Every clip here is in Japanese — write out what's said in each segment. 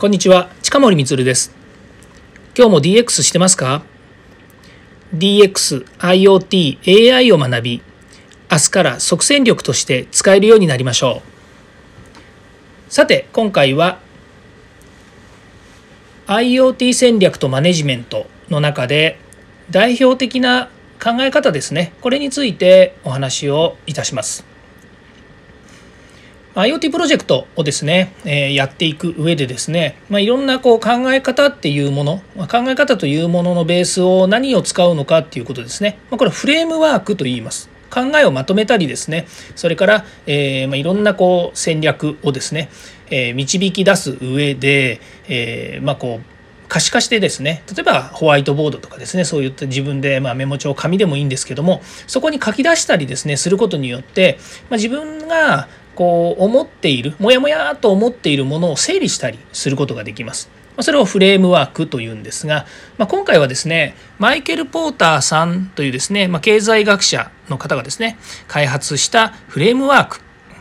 こんにちは近森光です。今日も DX してますか？DX、IoT、AI を学び明日から即戦力として使えるようになりましょう。さて今回は IoT 戦略とマネジメントの中で代表的な考え方ですね。これについてお話をいたします。IoT プロジェクトをですね、えー、やっていく上でですね、まあ、いろんなこう考え方っていうもの、まあ考え方というもののベースを何を使うのかっていうことですね。まあ、これフレームワークと言います。考えをまとめたりですね、それから、えー、まあ、いろんなこう戦略をですね、えー、導き出す上で、えまあこう可視化してですね例えばホワイトボードとかですねそういった自分で、まあ、メモ帳紙でもいいんですけどもそこに書き出したりですねすることによって、まあ、自分がこう思っているもやもやと思っているものを整理したりすることができます。それをフレームワークというんですが、まあ、今回はですねマイケル・ポーターさんというですね、まあ、経済学者の方がですね開発したフレームワーク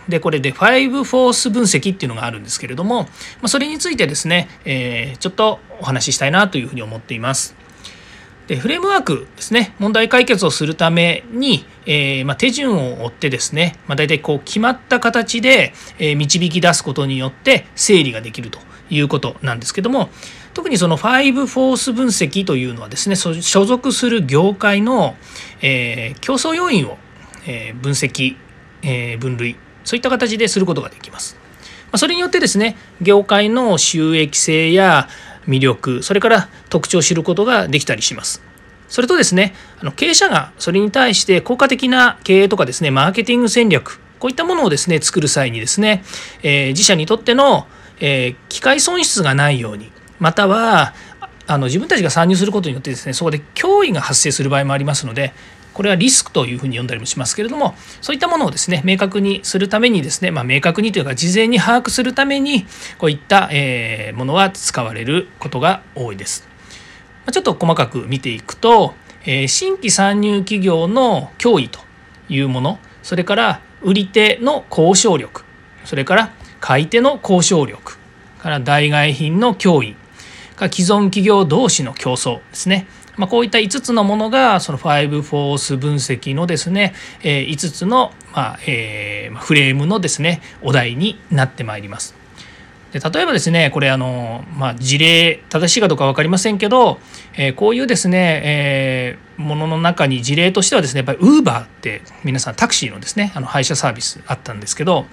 でこれで5フォース分析っていうのがあるんですけれども、まあ、それについてですね、えー、ちょっとお話ししたいなというふうに思っています。でフレームワークですね問題解決をするために、えー、まあ、手順を追ってですね、まあ、大体こう決まった形で、え、導き出すことによって整理ができるということなんですけども特にその5フォース分析というのはですね所属する業界の、えー、競争要因を、え分析、え分類そういった形ですることができます。まそれによってですね業界の収益性や魅力それから特徴を知ることができたりします。それとですねあの経営者がそれに対して効果的な経営とかですねマーケティング戦略こういったものをですね作る際にですね、えー、自社にとっての、えー、機械損失がないようにまたはあの自分たちが参入することによってですねそこで脅威が発生する場合もありますのでこれはリスクというふうに呼んだりもしますけれどもそういったものをですね明確にするためにですね、まあ、明確にというか事前に把握するためにこういった、えものは使われることが多いです。ちょっと細かく見ていくと、え新規参入企業の脅威というものそれから売り手の交渉力それから買い手の交渉力から代替品の脅威既存企業同士の競争ですねまあ、こういった5つのものがその5フォース分析のですね、え5つの、まあえー、フレームのですねお題になってまいります。で例えばですねこれあの、まあ、事例正しいかどうか分かりませんけど、えー、こういうですね、えー、ものの中に事例としてはですねやっぱりウーバーって皆さんタクシーのですねあの配車サービスあったんですけど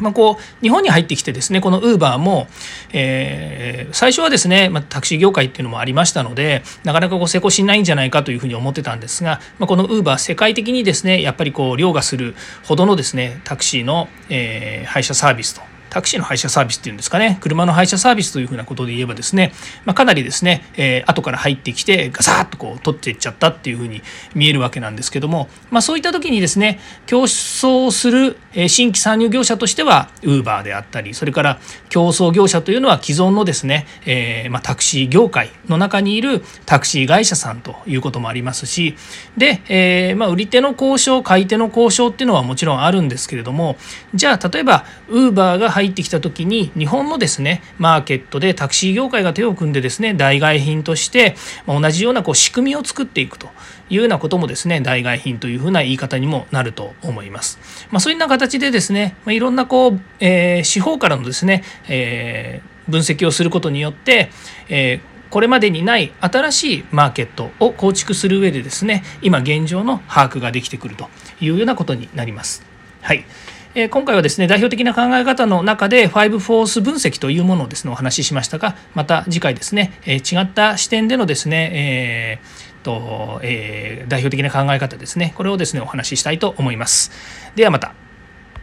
まあ、こう日本に入ってきてですねこのウーバーも、え、最初はですね、まあ、タクシー業界っていうのもありましたのでなかなかこう成功しないんじゃないかというふうに思ってたんですが、まあ、このウーバー世界的にですねやっぱりこう凌駕するほどのですねタクシーの、えー、配車サービスと。タクシーの配車サービスっていうんですかね。車の配車サービスというふうなことで言えばですね、まあ、かなりですね、えー、後から入ってきてガサッとこう取っていっちゃったっていうふうに見えるわけなんですけども、まあ、そういった時にですね競争する新規参入業者としてはウーバーであったりそれから競争業者というのは既存のですね、えー、まあ、タクシー業界の中にいるタクシー会社さんということもありますし。で、えー、ま売り手の交渉買い手の交渉っていうのはもちろんあるんですけれども。じゃあ例えばウーバーが入入ってきた時に日本のですねマーケットでタクシー業界が手を組んでですね代替品として同じようなこう仕組みを作っていくというようなこともですね代替品というふうな言い方にもなると思います。まあ、そういうような形でですね、ま、いろんなこう、えー、司法からのですね、えー、分析をすることによって、えーこれまでにない新しいマーケットを構築する上でですね今現状の把握ができてくるというようなことになります。はいえ今回はですね代表的な考え方の中で5フォース分析というものをですねお話ししましたがまた次回ですね、え違った視点でのですね、えーとえー、代表的な考え方ですねこれをですねお話ししたいと思います。ではまた。